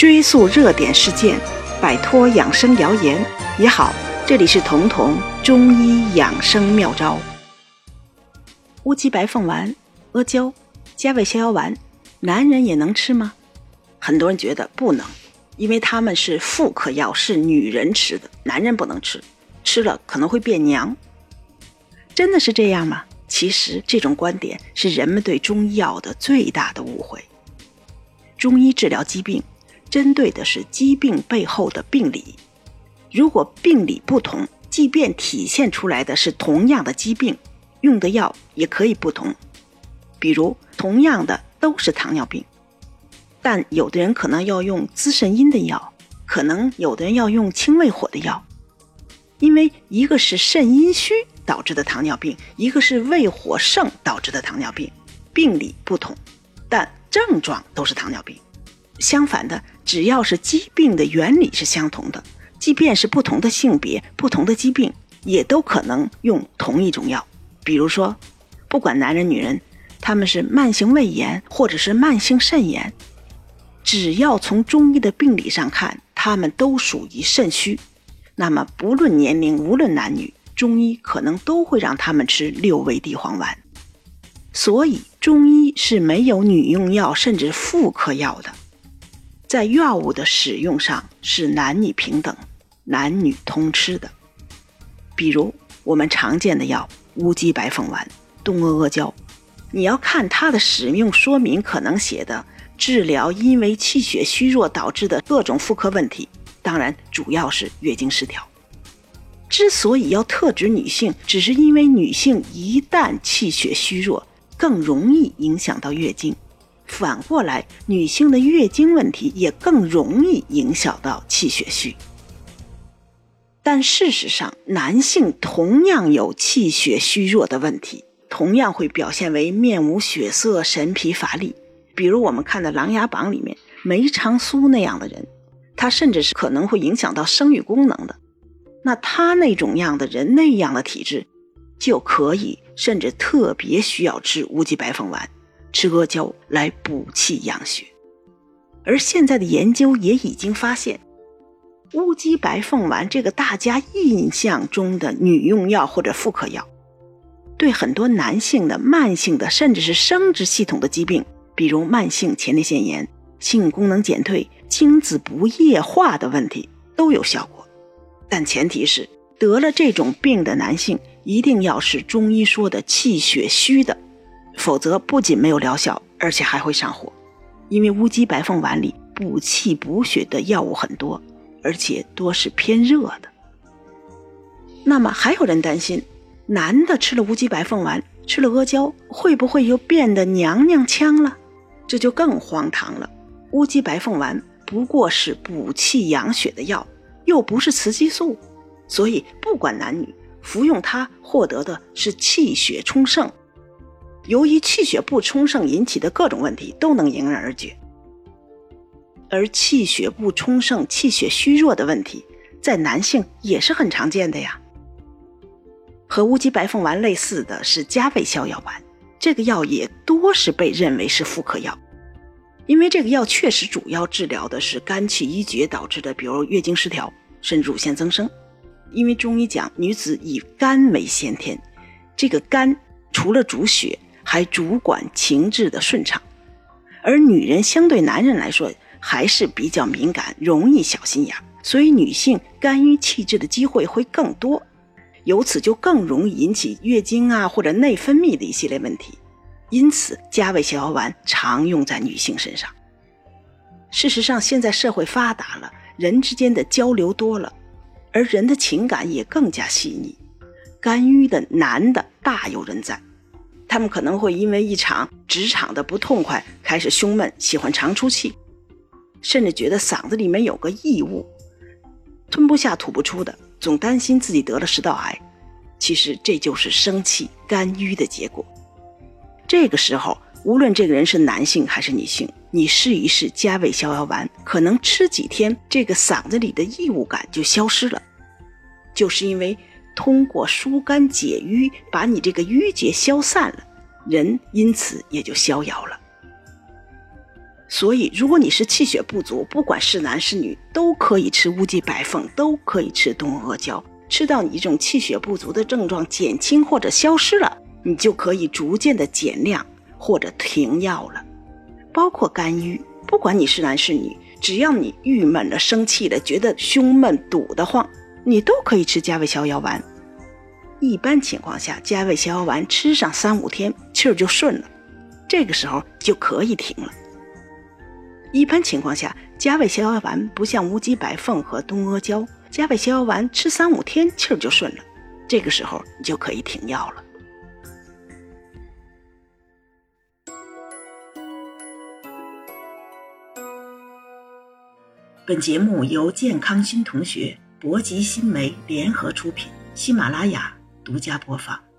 追溯热点事件，摆脱养生谣言也好。这里是彤彤中医养生妙招。乌鸡白凤丸、阿胶、加味逍遥丸，男人也能吃吗？很多人觉得不能，因为他们是妇科药，是女人吃的，男人不能吃，吃了可能会变娘。真的是这样吗？其实这种观点是人们对中医药的最大的误会。中医治疗疾病，针对的是疾病背后的病理。如果病理不同，即便体现出来的是同样的疾病，用的药也可以不同。比如，同样的都是糖尿病，但有的人可能要用滋肾阴的药，可能有的人要用清胃火的药，因为一个是肾阴虚导致的糖尿病，一个是胃火盛导致的糖尿病，病理不同，但。症状都是糖尿病，相反的，只要是疾病的原理是相同的，即便是不同的性别、不同的疾病，也都可能用同一种药。比如说，不管男人女人，他们是慢性胃炎或者是慢性肾炎，只要从中医的病理上看，他们都属于肾虚，那么不论年龄、无论男女，中医可能都会让他们吃六味地黄丸。所以，中医是没有女用药，甚至妇科药的。在药物的使用上是男女平等、男女通吃的。比如我们常见的药乌鸡白凤丸、东阿阿胶，你要看它的使用说明，可能写的治疗因为气血虚弱导致的各种妇科问题，当然主要是月经失调。之所以要特指女性，只是因为女性一旦气血虚弱，更容易影响到月经，反过来，女性的月经问题也更容易影响到气血虚。但事实上，男性同样有气血虚弱的问题，同样会表现为面无血色、神疲乏力。比如我们看的《琅琊榜》里面梅长苏那样的人，他甚至是可能会影响到生育功能的。那他那种样的人，那样的体质。就可以，甚至特别需要吃乌鸡白凤丸、吃阿胶来补气养血。而现在的研究也已经发现，乌鸡白凤丸这个大家印象中的女用药或者妇科药，对很多男性的慢性的甚至是生殖系统的疾病，比如慢性前列腺炎、性功能减退、精子不液化的问题都有效果。但前提是得了这种病的男性。一定要是中医说的气血虚的，否则不仅没有疗效，而且还会上火。因为乌鸡白凤丸里补气补血的药物很多，而且多是偏热的。那么还有人担心，男的吃了乌鸡白凤丸，吃了阿胶，会不会又变得娘娘腔了？这就更荒唐了。乌鸡白凤丸不过是补气养血的药，又不是雌激素，所以不管男女。服用它获得的是气血充盛，由于气血不充盛引起的各种问题都能迎刃而解。而气血不充盛、气血虚弱的问题，在男性也是很常见的呀。和乌鸡白凤丸类似的是加味逍遥丸，这个药也多是被认为是妇科药，因为这个药确实主要治疗的是肝气郁结导致的，比如月经失调、甚至乳腺增生。因为中医讲，女子以肝为先天，这个肝除了主血，还主管情志的顺畅。而女人相对男人来说，还是比较敏感，容易小心眼，所以女性肝郁气滞的机会会更多，由此就更容易引起月经啊或者内分泌的一系列问题。因此，加味逍遥丸常用在女性身上。事实上，现在社会发达了，人之间的交流多了。而人的情感也更加细腻，肝郁的男的大有人在，他们可能会因为一场职场的不痛快开始胸闷，喜欢长出气，甚至觉得嗓子里面有个异物，吞不下吐不出的，总担心自己得了食道癌。其实这就是生气肝郁的结果。这个时候，无论这个人是男性还是女性，你试一试加味逍遥丸，可能吃几天，这个嗓子里的异物感就消失了。就是因为通过疏肝解郁，把你这个郁结消散了，人因此也就逍遥了。所以，如果你是气血不足，不管是男是女，都可以吃乌鸡白凤，都可以吃冬阿胶。吃到你这种气血不足的症状减轻或者消失了，你就可以逐渐的减量或者停药了。包括肝郁，不管你是男是女，只要你郁闷了、生气了，觉得胸闷堵得慌，你都可以吃加味逍遥丸。一般情况下，加味逍遥丸吃上三五天，气儿就顺了，这个时候就可以停了。一般情况下，加味逍遥丸不像乌鸡白凤和东阿胶。加味逍遥丸吃三五天气儿就顺了，这个时候你就可以停药了。本节目由健康新同学、博吉新媒联合出品，喜马拉雅独家播放。